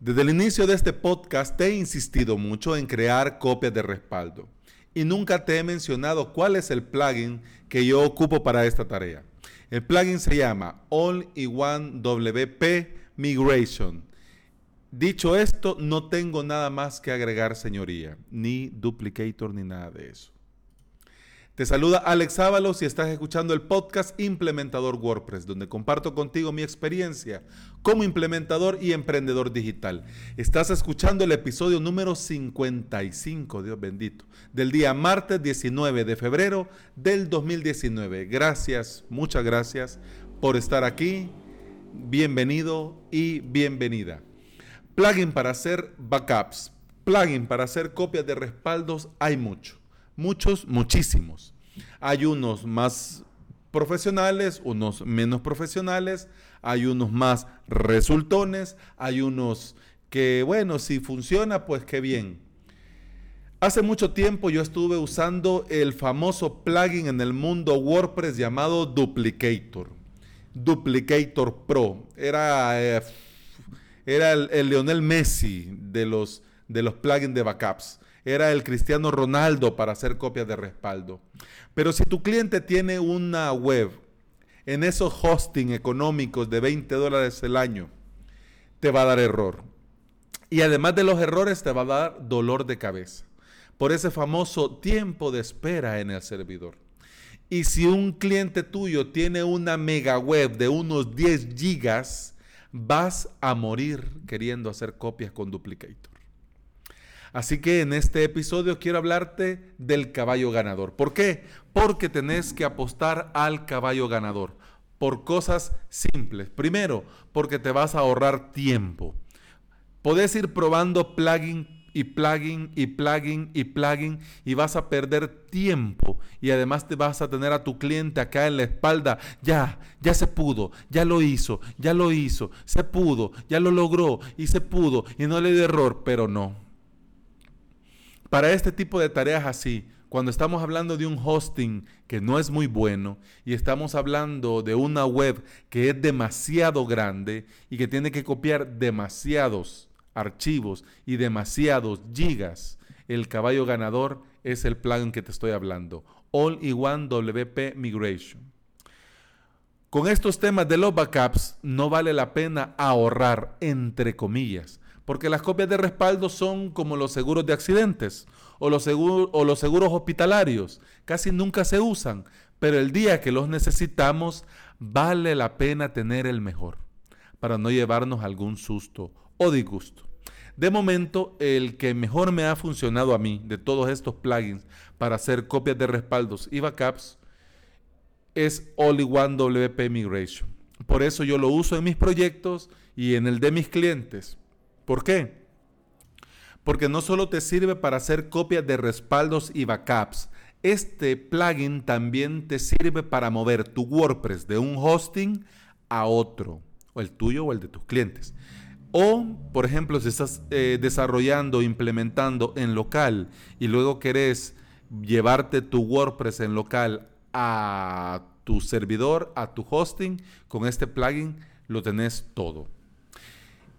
Desde el inicio de este podcast he insistido mucho en crear copias de respaldo y nunca te he mencionado cuál es el plugin que yo ocupo para esta tarea. El plugin se llama All-in-One WP Migration. Dicho esto, no tengo nada más que agregar, señoría, ni duplicator ni nada de eso. Te saluda Alex Ábalos y estás escuchando el podcast Implementador WordPress, donde comparto contigo mi experiencia como implementador y emprendedor digital. Estás escuchando el episodio número 55, Dios bendito, del día martes 19 de febrero del 2019. Gracias, muchas gracias por estar aquí. Bienvenido y bienvenida. Plugin para hacer backups, plugin para hacer copias de respaldos, hay mucho muchos, muchísimos. Hay unos más profesionales, unos menos profesionales, hay unos más resultones, hay unos que, bueno, si funciona, pues qué bien. Hace mucho tiempo yo estuve usando el famoso plugin en el mundo WordPress llamado Duplicator. Duplicator Pro. Era, eh, era el, el, Lionel Messi de los, de los plugins de backups era el Cristiano Ronaldo para hacer copias de respaldo. Pero si tu cliente tiene una web en esos hosting económicos de 20 dólares el año, te va a dar error. Y además de los errores, te va a dar dolor de cabeza por ese famoso tiempo de espera en el servidor. Y si un cliente tuyo tiene una mega web de unos 10 gigas, vas a morir queriendo hacer copias con Duplicator. Así que en este episodio quiero hablarte del caballo ganador. ¿Por qué? Porque tenés que apostar al caballo ganador por cosas simples. Primero, porque te vas a ahorrar tiempo. Podés ir probando plugin y plugin y plugin y plugin y vas a perder tiempo y además te vas a tener a tu cliente acá en la espalda, ya, ya se pudo, ya lo hizo, ya lo hizo, se pudo, ya lo logró y se pudo y no le dio error, pero no, para este tipo de tareas así, cuando estamos hablando de un hosting que no es muy bueno y estamos hablando de una web que es demasiado grande y que tiene que copiar demasiados archivos y demasiados gigas, el caballo ganador es el plugin que te estoy hablando, All-in-One WP Migration. Con estos temas de los backups no vale la pena ahorrar, entre comillas, porque las copias de respaldo son como los seguros de accidentes o los, seguros hospitalarios. Casi nunca se usan, pero el día que los necesitamos vale la pena tener el mejor para no llevarnos algún susto o disgusto. De momento, el que mejor me ha funcionado a mí de todos estos plugins para hacer copias de respaldos y backups es All-in-One WP Migration. Por eso yo lo uso en mis proyectos y en el de mis clientes. ¿Por qué? Porque no solo te sirve para hacer copias de respaldos y backups, este plugin también te sirve para mover tu WordPress de un hosting a otro, o el tuyo o el de tus clientes. O, por ejemplo, si estás eh, desarrollando, implementando en local y luego querés llevarte tu WordPress en local a tu servidor, a tu hosting, con este plugin lo tenés todo.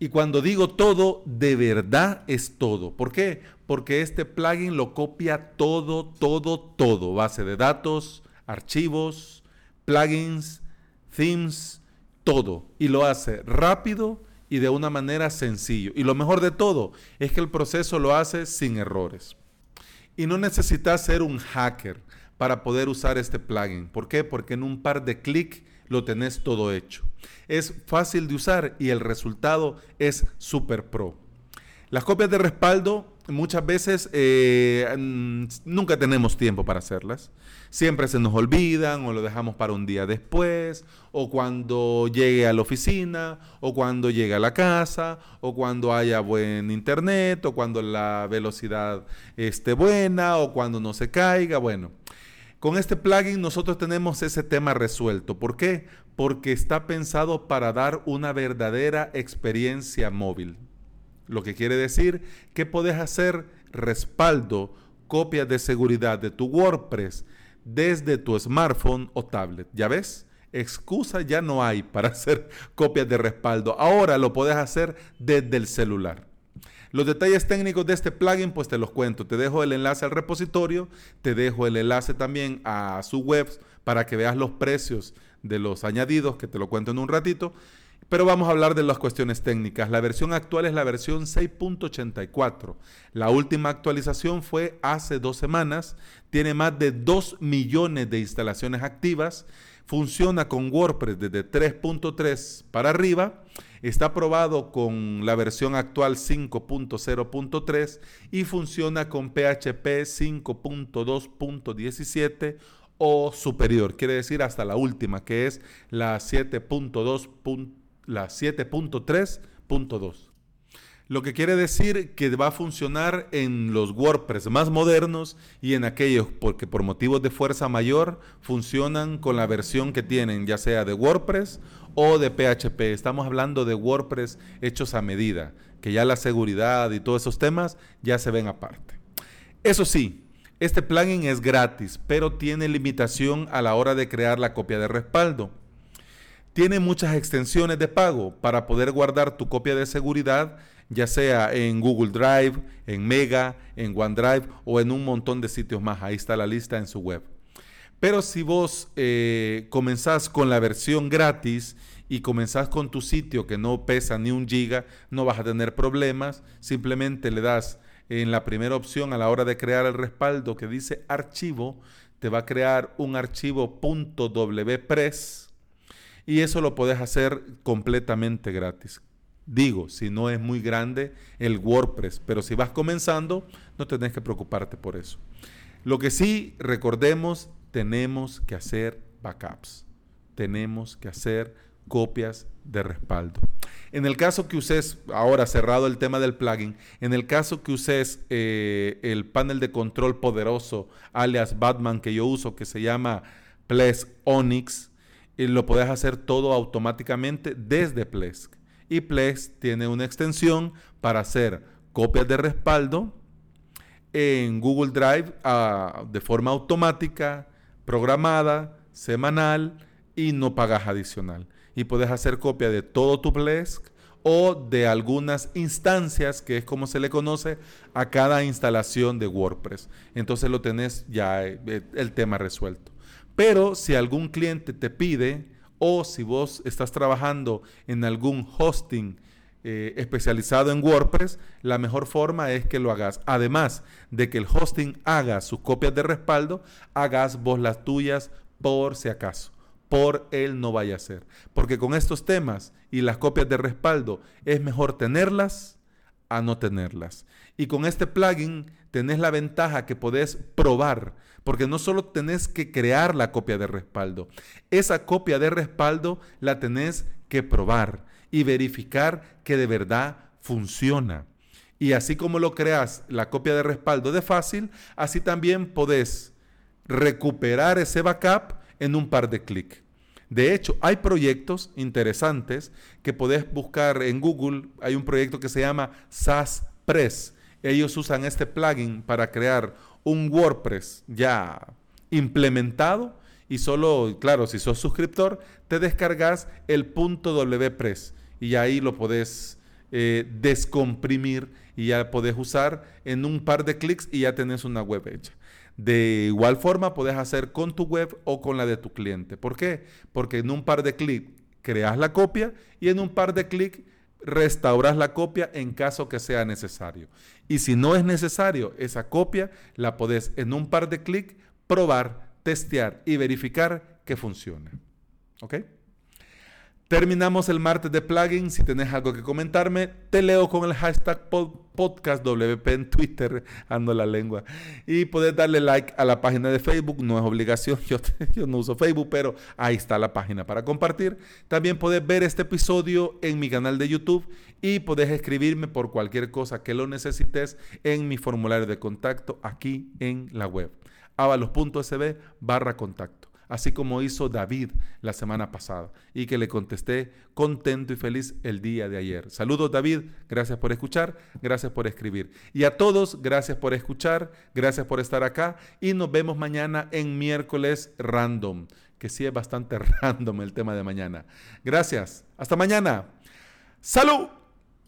Y cuando digo todo, de verdad es todo. ¿Por qué? Porque este plugin lo copia todo, todo, todo. Base de datos, archivos, plugins, themes, todo. Y lo hace rápido y de una manera sencillo. Y lo mejor de todo es que el proceso lo hace sin errores. Y no necesitas ser un hacker para poder usar este plugin. ¿Por qué? Porque en un par de clics lo tenés todo hecho. Es fácil de usar y el resultado es super pro. Las copias de respaldo muchas veces eh, nunca tenemos tiempo para hacerlas. Siempre se nos olvidan o lo dejamos para un día después, o cuando llegue a la oficina, o cuando llegue a la casa, o cuando haya buen internet, o cuando la velocidad esté buena, o cuando no se caiga. Bueno, con este plugin nosotros tenemos ese tema resuelto. ¿Por qué? Porque está pensado para dar una verdadera experiencia móvil. Lo que quiere decir que puedes hacer respaldo, copias de seguridad de tu WordPress desde tu smartphone o tablet. ¿Ya ves? excusa ya no hay para hacer copias de respaldo. Ahora lo puedes hacer desde el celular. Los detalles técnicos de este plugin, pues te los cuento. Te dejo el enlace al repositorio, te dejo el enlace también a su web para que veas los precios de los añadidos, que te lo cuento en un ratito. Pero vamos a hablar de las cuestiones técnicas. La versión actual es la versión 6.84. La última actualización fue hace dos semanas. Tiene más de 2 millones de instalaciones activas. Funciona con WordPress desde 3.3 para arriba. Está probado con la versión actual 5.0.3 y funciona con PHP 5.2.17 o superior, quiere decir hasta la última, que es la 7.2 la 7.3.2. Lo que quiere decir que va a funcionar en los WordPress más modernos y en aquellos porque por motivos de fuerza mayor funcionan con la versión que tienen, ya sea de WordPress o de PHP. Estamos hablando de WordPress hechos a medida, que ya la seguridad y todos esos temas ya se ven aparte. Eso sí, este plugin es gratis, pero tiene limitación a la hora de crear la copia de respaldo. Tiene muchas extensiones de pago para poder guardar tu copia de seguridad, ya sea en Google Drive, en Mega, en OneDrive o en un montón de sitios más. Ahí está la lista en su web. Pero si vos eh, comenzás con la versión gratis y comenzás con tu sitio que no pesa ni un giga, no vas a tener problemas. Simplemente le das en la primera opción a la hora de crear el respaldo que dice archivo, te va a crear un archivo .wpress y eso lo puedes hacer completamente gratis. Digo, si no es muy grande el WordPress, pero si vas comenzando, no tenés que preocuparte por eso. Lo que sí, recordemos, tenemos que hacer backups. Tenemos que hacer copias de respaldo. En el caso que uses, ahora cerrado el tema del plugin, en el caso que uses eh, el panel de control poderoso, alias Batman que yo uso, que se llama Plesk Onyx, y lo puedes hacer todo automáticamente desde Plesk. Y Plesk tiene una extensión para hacer copias de respaldo en Google Drive ah, de forma automática, programada, semanal y no pagas adicional. Y puedes hacer copia de todo tu Plesk o de algunas instancias, que es como se le conoce a cada instalación de WordPress. Entonces lo tenés ya eh, el tema resuelto. Pero si algún cliente te pide o si vos estás trabajando en algún hosting eh, especializado en WordPress, la mejor forma es que lo hagas. Además de que el hosting haga sus copias de respaldo, hagas vos las tuyas por si acaso. Por él no vaya a ser. Porque con estos temas y las copias de respaldo es mejor tenerlas a no tenerlas. Y con este plugin tenés la ventaja que podés probar porque no solo tenés que crear la copia de respaldo, esa copia de respaldo la tenés que probar y verificar que de verdad funciona. Y así como lo creas la copia de respaldo de fácil, así también podés recuperar ese backup en un par de clics. De hecho, hay proyectos interesantes que podés buscar en Google. Hay un proyecto que se llama SAS Press. Ellos usan este plugin para crear un WordPress ya implementado y solo, claro, si sos suscriptor, te descargas el WPress y ahí lo podés eh, descomprimir y ya podés usar en un par de clics y ya tenés una web hecha. De igual forma podés hacer con tu web o con la de tu cliente. ¿Por qué? Porque en un par de clics creas la copia y en un par de clics restauras la copia en caso que sea necesario. Y si no es necesario, esa copia la podés en un par de clics probar, testear y verificar que funciona. ¿Ok? Terminamos el martes de plugin. Si tenés algo que comentarme, te leo con el hashtag podcastwp en Twitter, ando la lengua. Y puedes darle like a la página de Facebook, no es obligación, yo, yo no uso Facebook, pero ahí está la página para compartir. También puedes ver este episodio en mi canal de YouTube y puedes escribirme por cualquier cosa que lo necesites en mi formulario de contacto aquí en la web. avalos.sb barra contacto así como hizo David la semana pasada y que le contesté contento y feliz el día de ayer. Saludos David, gracias por escuchar, gracias por escribir. Y a todos, gracias por escuchar, gracias por estar acá y nos vemos mañana en miércoles random que sí es bastante random el tema de mañana. Gracias. Hasta mañana. ¡Salud!